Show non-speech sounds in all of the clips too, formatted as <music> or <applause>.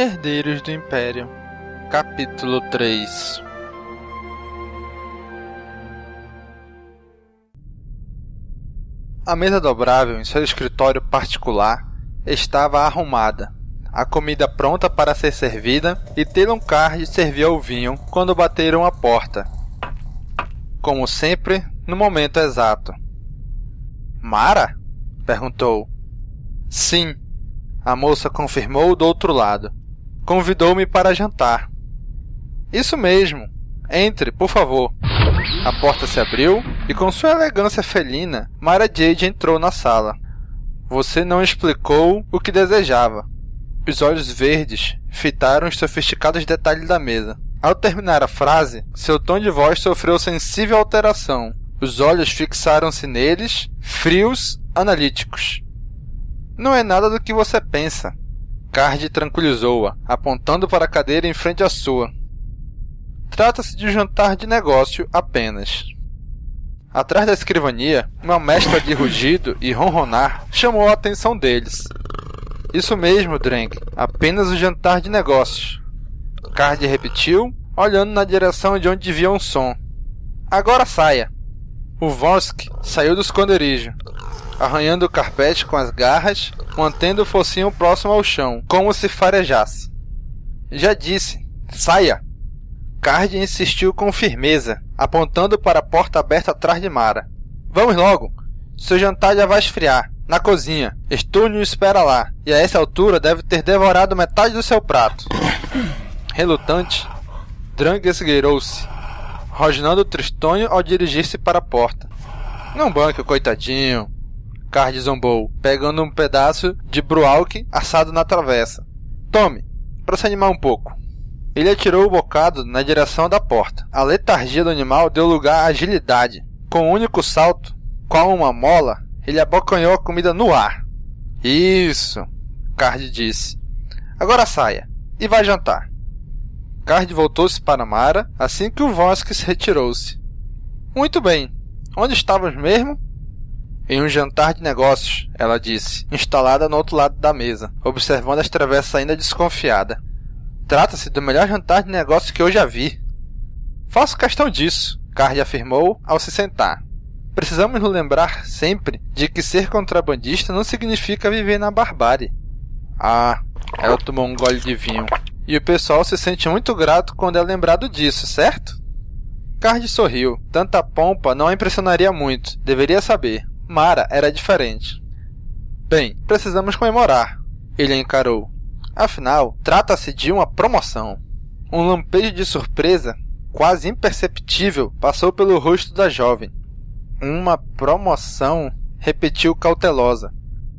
Herdeiros do Império, Capítulo 3 A mesa dobrável em seu escritório particular estava arrumada, a comida pronta para ser servida e Talon Card serviu o vinho quando bateram a porta. Como sempre, no momento exato. Mara? perguntou. Sim, a moça confirmou do outro lado. Convidou-me para jantar. Isso mesmo. Entre, por favor. A porta se abriu e, com sua elegância felina, Mara Jade entrou na sala. Você não explicou o que desejava. Os olhos verdes fitaram os sofisticados detalhes da mesa. Ao terminar a frase, seu tom de voz sofreu sensível alteração. Os olhos fixaram-se neles, frios, analíticos. Não é nada do que você pensa. Card tranquilizou-a, apontando para a cadeira em frente à sua. Trata-se de um jantar de negócio apenas. Atrás da escrivania, uma mescla de rugido e ronronar chamou a atenção deles. Isso mesmo, Dreng, apenas um jantar de negócios. Card repetiu, olhando na direção de onde via um som. Agora saia. O Vosk saiu do esconderijo, arranhando o carpete com as garras, mantendo o focinho próximo ao chão, como se farejasse. Já disse, saia! Card insistiu com firmeza, apontando para a porta aberta atrás de Mara. Vamos logo! Seu jantar já vai esfriar. Na cozinha. Estúnio espera lá, e a essa altura deve ter devorado metade do seu prato. Relutante, Drang esgueirou-se, rosnando tristonho ao dirigir-se para a porta. Não banque coitadinho, Card zombou, pegando um pedaço de brualk assado na travessa. Tome, para se animar um pouco. Ele atirou o bocado na direção da porta. A letargia do animal deu lugar à agilidade. Com um único salto, qual uma mola, ele abocanhou a comida no ar. Isso, Card disse. Agora saia e vá jantar. Card voltou-se para Mara assim que o Voskis retirou-se. Muito bem. Onde estávamos mesmo? Em um jantar de negócios, ela disse, instalada no outro lado da mesa, observando as travessas ainda desconfiada. Trata-se do melhor jantar de negócios que eu já vi. Faço questão disso, Card afirmou ao se sentar. Precisamos nos lembrar sempre de que ser contrabandista não significa viver na barbárie. Ah, ela tomou um gole de vinho. E o pessoal se sente muito grato quando é lembrado disso, certo? Card sorriu. Tanta pompa não a impressionaria muito, deveria saber. Mara era diferente. Bem, precisamos comemorar, ele encarou. Afinal, trata-se de uma promoção. Um lampejo de surpresa, quase imperceptível, passou pelo rosto da jovem. Uma promoção? repetiu cautelosa.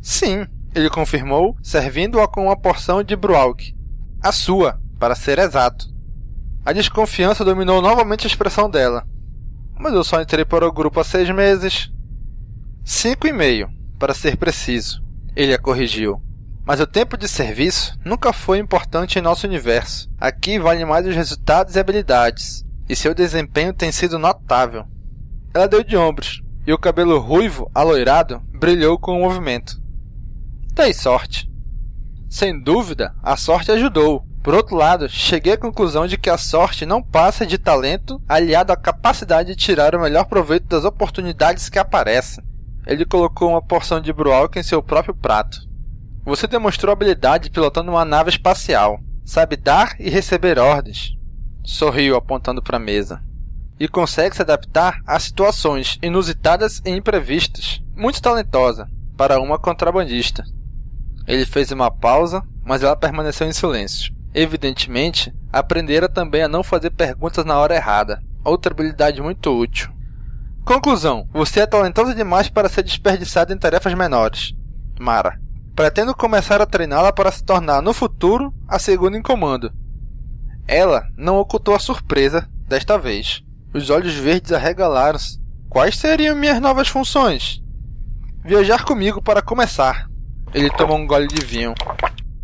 Sim, ele confirmou, servindo-a com uma porção de brualk. A sua, para ser exato. A desconfiança dominou novamente a expressão dela. Mas eu só entrei para o grupo há seis meses. Cinco e meio, para ser preciso. Ele a corrigiu. Mas o tempo de serviço nunca foi importante em nosso universo. Aqui vale mais os resultados e habilidades. E seu desempenho tem sido notável. Ela deu de ombros, e o cabelo ruivo, aloirado, brilhou com o movimento. Dei sorte. Sem dúvida, a sorte ajudou. Por outro lado, cheguei à conclusão de que a sorte não passa de talento aliado à capacidade de tirar o melhor proveito das oportunidades que aparecem. Ele colocou uma porção de brualk em seu próprio prato. Você demonstrou habilidade pilotando uma nave espacial. Sabe dar e receber ordens. Sorriu apontando para a mesa. E consegue se adaptar a situações inusitadas e imprevistas. Muito talentosa para uma contrabandista. Ele fez uma pausa, mas ela permaneceu em silêncio. Evidentemente, aprendera também a não fazer perguntas na hora errada. Outra habilidade muito útil. Conclusão: você é talentosa demais para ser desperdiçada em tarefas menores. Mara. Pretendo começar a treiná-la para se tornar, no futuro, a segunda em comando. Ela não ocultou a surpresa, desta vez. Os olhos verdes arregalaram-se. Quais seriam minhas novas funções? Viajar comigo para começar. Ele tomou um gole de vinho.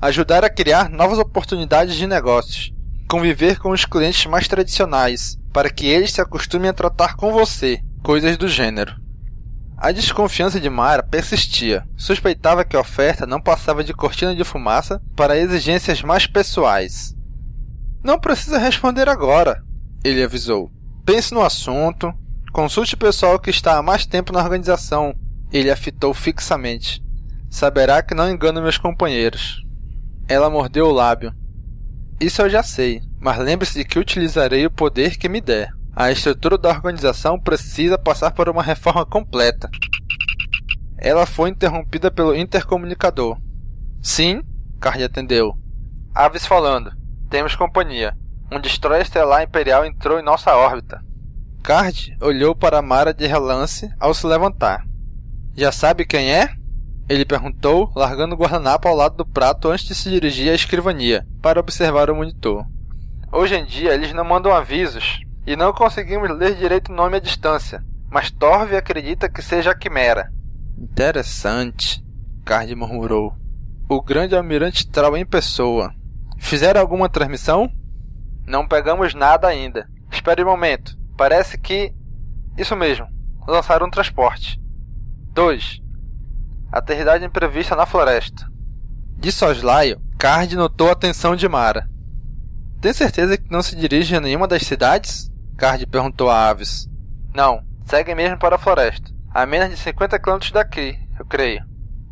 Ajudar a criar novas oportunidades de negócios. Conviver com os clientes mais tradicionais, para que eles se acostumem a tratar com você, coisas do gênero. A desconfiança de Mara persistia. Suspeitava que a oferta não passava de cortina de fumaça para exigências mais pessoais. Não precisa responder agora, ele avisou. Pense no assunto, consulte o pessoal que está há mais tempo na organização. Ele a fitou fixamente. Saberá que não engano meus companheiros. Ela mordeu o lábio. Isso eu já sei, mas lembre-se de que utilizarei o poder que me der. A estrutura da organização precisa passar por uma reforma completa. Ela foi interrompida pelo intercomunicador. Sim, Card atendeu. Aves falando. Temos companhia. Um destroyer estelar imperial entrou em nossa órbita. Card olhou para Mara de relance ao se levantar. Já sabe quem é? Ele perguntou, largando o guardanapo ao lado do prato antes de se dirigir à escrivania, para observar o monitor. Hoje em dia eles não mandam avisos, e não conseguimos ler direito o nome à distância, mas Torve acredita que seja a Quimera. Interessante, Card murmurou. O grande almirante Trau em pessoa. Fizeram alguma transmissão? Não pegamos nada ainda. Espere um momento. Parece que. Isso mesmo. Lançaram um transporte. 2. Aterridade imprevista na floresta. De soslaio, Card notou a atenção de Mara. Tem certeza que não se dirige a nenhuma das cidades? Card perguntou a Aves. Não, segue mesmo para a floresta. A menos de 50 km daqui, eu creio.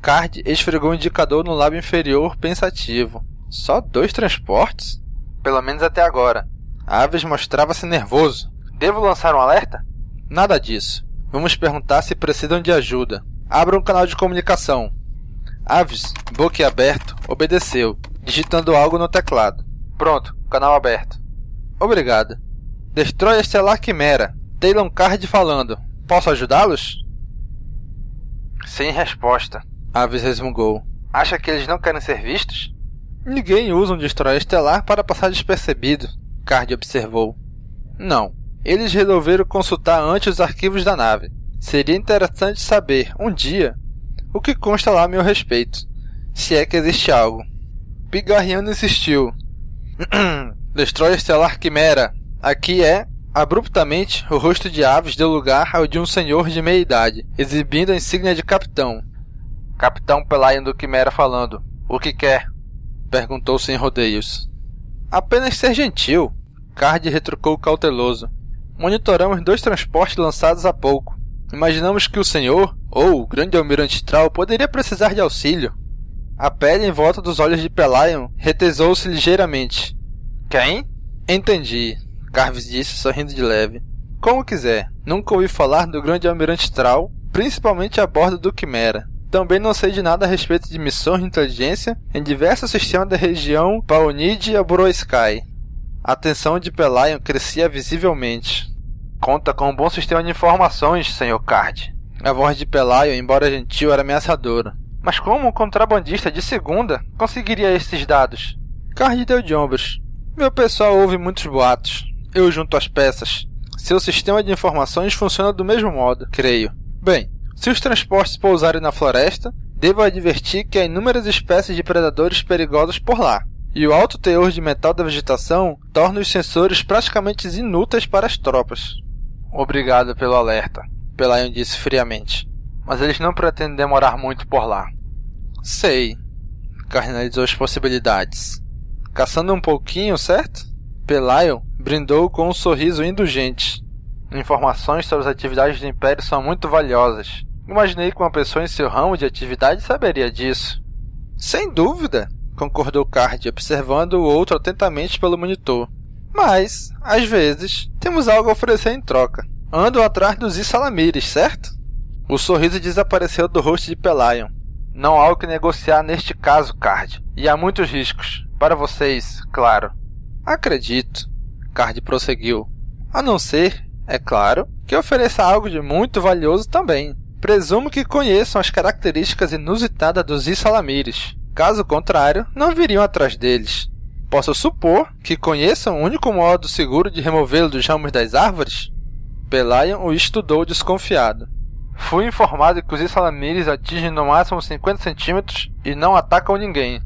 Card esfregou o indicador no lábio inferior, pensativo. Só dois transportes? Pelo menos até agora. Aves mostrava-se nervoso. Devo lançar um alerta? Nada disso. Vamos perguntar se precisam de ajuda. Abra um canal de comunicação. Aves, boca aberto, obedeceu, digitando algo no teclado. Pronto, canal aberto. Obrigado. Destrói a Estelar Quimera. Taylor Card falando. Posso ajudá-los? Sem resposta. Aves resmungou. Acha que eles não querem ser vistos? Ninguém usa um destroyer estelar para passar despercebido, Card observou. Não. Eles resolveram consultar antes os arquivos da nave. Seria interessante saber, um dia, o que consta lá a meu respeito, se é que existe algo. Pigarriano insistiu. <clears throat> Destroyer estelar Quimera, Aqui é, abruptamente, o rosto de Aves deu lugar ao de um senhor de meia idade, exibindo a insígnia de capitão. Capitão Pelayan do Quimera falando. O que quer? Perguntou sem rodeios. Apenas ser gentil. Card retrucou cauteloso. Monitoramos dois transportes lançados há pouco. Imaginamos que o senhor, ou o grande almirante Trau, poderia precisar de auxílio. A pele em volta dos olhos de Pelayan retesou-se ligeiramente. Quem? Entendi. Carves disse, sorrindo de leve. Como quiser. Nunca ouvi falar do grande almirante Trau, principalmente a bordo do Quimera. Também não sei de nada a respeito de missões de inteligência em diversos sistemas da região Paonid e Abroesky. A tensão de Pelayon crescia visivelmente. Conta com um bom sistema de informações, Sr. Card. A voz de Pelayon, embora gentil, era ameaçadora. Mas como um contrabandista de segunda conseguiria esses dados? Card deu de ombros. Meu pessoal ouve muitos boatos. Eu junto as peças. Seu sistema de informações funciona do mesmo modo, creio. Bem, se os transportes pousarem na floresta, devo advertir que há inúmeras espécies de predadores perigosos por lá. E o alto teor de metal da vegetação torna os sensores praticamente inúteis para as tropas. Obrigado pelo alerta, Pelayon disse friamente. Mas eles não pretendem demorar muito por lá. Sei. Carnalizou as possibilidades. Caçando um pouquinho, certo? Pelayon brindou com um sorriso indulgente. Informações sobre as atividades do Império são muito valiosas. Imaginei que uma pessoa em seu ramo de atividade saberia disso. Sem dúvida, concordou Card, observando o outro atentamente pelo monitor. Mas, às vezes, temos algo a oferecer em troca. Ando atrás dos Isalamires, certo? O sorriso desapareceu do rosto de Pelayon. Não há o que negociar neste caso, Card. E há muitos riscos. Para vocês, claro. Acredito. Card prosseguiu. A não ser, é claro, que ofereça algo de muito valioso também. Presumo que conheçam as características inusitadas dos Isalamires. Caso contrário, não viriam atrás deles. Posso supor que conheçam o único modo seguro de removê-lo dos ramos das árvores? Pelayan o estudou desconfiado. Fui informado que os Isalamires atingem no máximo 50 centímetros e não atacam ninguém.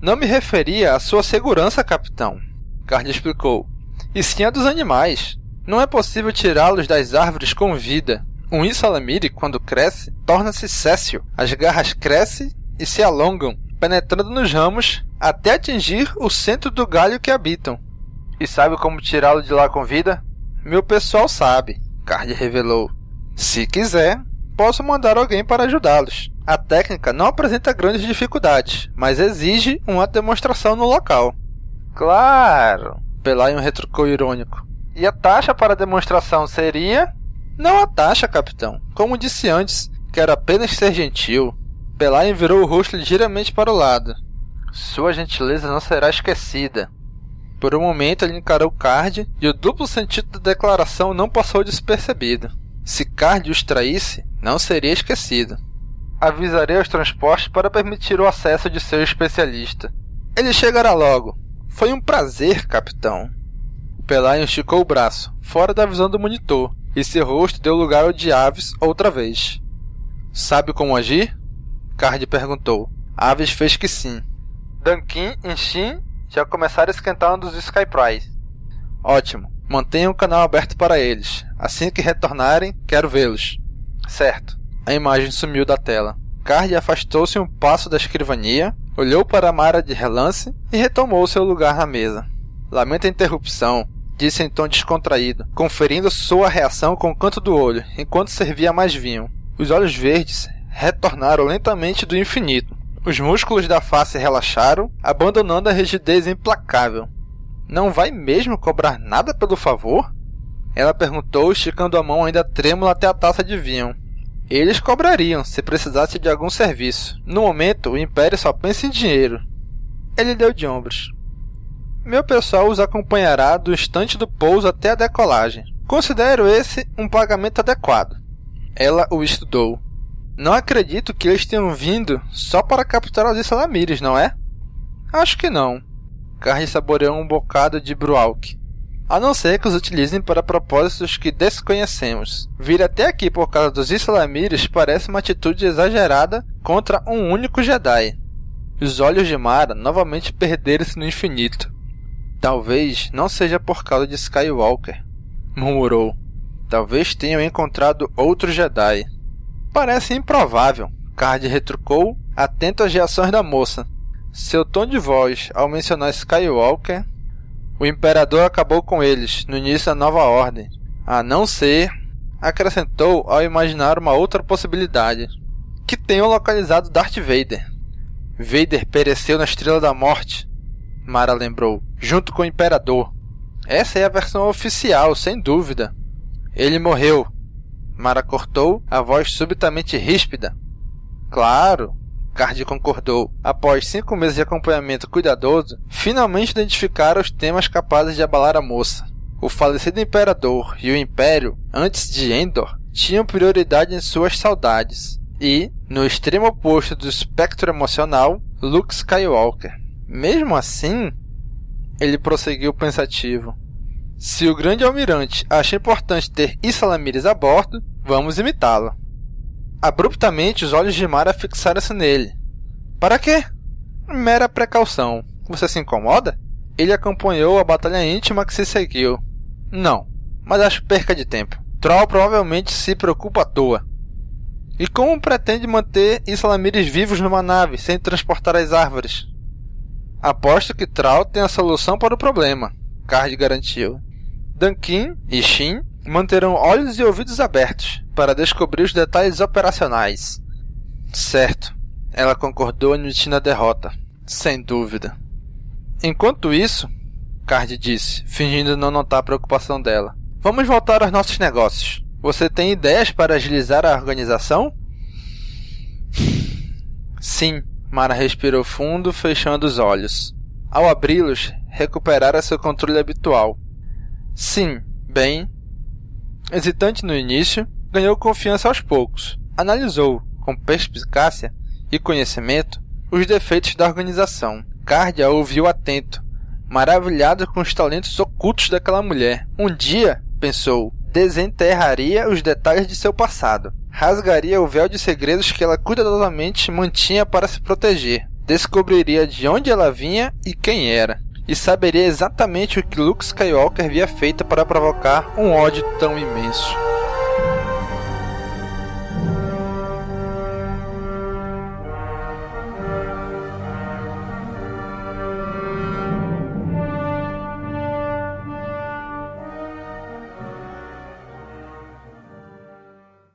Não me referia à sua segurança, capitão. Card explicou. E sim a dos animais. Não é possível tirá-los das árvores com vida. Um Isalamiri, quando cresce, torna-se céssio. As garras crescem e se alongam, penetrando nos ramos até atingir o centro do galho que habitam. E sabe como tirá-lo de lá com vida? Meu pessoal sabe, Card revelou. Se quiser, posso mandar alguém para ajudá-los. A técnica não apresenta grandes dificuldades, mas exige uma demonstração no local. Claro, Pelayon retrucou irônico. E a taxa para a demonstração seria? Não a taxa, capitão. Como disse antes, quero apenas ser gentil. Pelayon virou o rosto ligeiramente para o lado. Sua gentileza não será esquecida. Por um momento ele encarou Card e o duplo sentido da declaração não passou despercebido. Se Card os traísse, não seria esquecido. Avisarei os transportes para permitir o acesso de seu especialista. Ele chegará logo. Foi um prazer, capitão. Pelayon esticou o braço, fora da visão do monitor, e seu rosto deu lugar ao de Aves outra vez. Sabe como agir? Card perguntou. Aves fez que sim. Dunkin e Shin já começaram a esquentar um dos Skyprize. Ótimo. Mantenha o canal aberto para eles. Assim que retornarem, quero vê-los. Certo. A imagem sumiu da tela. Card afastou-se um passo da escrivania, olhou para Mara de relance e retomou seu lugar na mesa. Lamento a interrupção, disse em tom descontraído, conferindo sua reação com o canto do olho, enquanto servia mais vinho. Os olhos verdes retornaram lentamente do infinito. Os músculos da face relaxaram, abandonando a rigidez implacável. Não vai mesmo cobrar nada pelo favor? Ela perguntou, esticando a mão ainda trêmula até a taça de vinho. Eles cobrariam se precisasse de algum serviço. No momento, o Império só pensa em dinheiro. Ele deu de ombros. Meu pessoal os acompanhará do instante do pouso até a decolagem. Considero esse um pagamento adequado. Ela o estudou. Não acredito que eles tenham vindo só para capturar os Salamires, não é? Acho que não. Carne saboreou um bocado de Brualk a não ser que os utilizem para propósitos que desconhecemos. Vir até aqui por causa dos Islamires parece uma atitude exagerada contra um único Jedi. Os olhos de Mara novamente perderam-se no infinito. Talvez não seja por causa de Skywalker, murmurou. Talvez tenham encontrado outro Jedi. Parece improvável, Card retrucou, atento às reações da moça. Seu tom de voz ao mencionar Skywalker o imperador acabou com eles no início da nova ordem, a não ser, acrescentou ao imaginar uma outra possibilidade, que tenham localizado Darth Vader. Vader pereceu na Estrela da Morte, Mara lembrou, junto com o imperador. Essa é a versão oficial, sem dúvida. Ele morreu. Mara cortou, a voz subitamente ríspida. Claro, Card concordou. Após cinco meses de acompanhamento cuidadoso, finalmente identificaram os temas capazes de abalar a moça. O falecido imperador e o império, antes de Endor, tinham prioridade em suas saudades. E, no extremo oposto do espectro emocional, Luke Skywalker. Mesmo assim, ele prosseguiu pensativo. Se o grande almirante acha importante ter Isalamires a bordo, vamos imitá-lo. Abruptamente, os olhos de Mara fixaram-se nele. Para quê? Mera precaução. Você se incomoda? Ele acompanhou a batalha íntima que se seguiu. Não, mas acho perca de tempo. Troll provavelmente se preocupa à toa. E como pretende manter Islamires vivos numa nave sem transportar as árvores? Aposto que Troll tem a solução para o problema, Card garantiu. Dunkin e Shin manterão olhos e ouvidos abertos para descobrir os detalhes operacionais. Certo. Ela concordou admitindo a derrota. Sem dúvida. Enquanto isso, Card disse, fingindo não notar a preocupação dela. Vamos voltar aos nossos negócios. Você tem ideias para agilizar a organização? Sim, Mara respirou fundo, fechando os olhos. Ao abri-los, recuperara seu controle habitual. Sim, bem, Hesitante no início, ganhou confiança aos poucos. Analisou, com perspicácia e conhecimento, os defeitos da organização. Cardia ouviu atento, maravilhado com os talentos ocultos daquela mulher. Um dia, pensou, desenterraria os detalhes de seu passado. Rasgaria o véu de segredos que ela cuidadosamente mantinha para se proteger. Descobriria de onde ela vinha e quem era e saberia exatamente o que Luke Skywalker havia feito para provocar um ódio tão imenso.